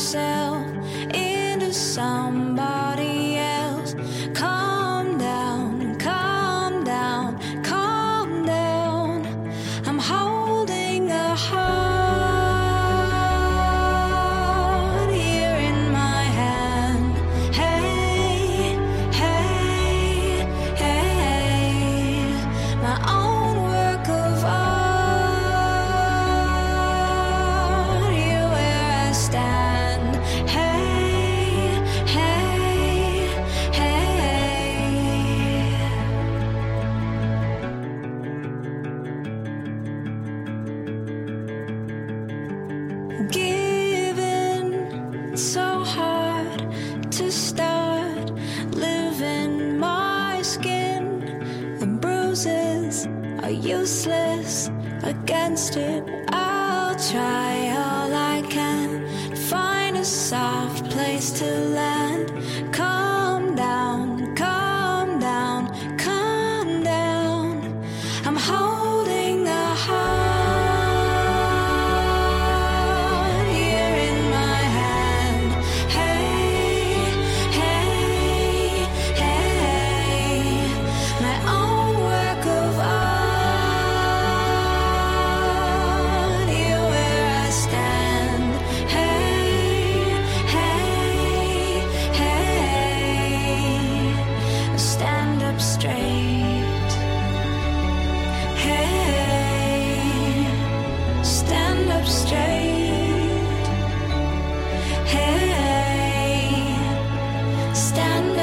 myself are useless against it. I'll try all I can to find a soft place to land.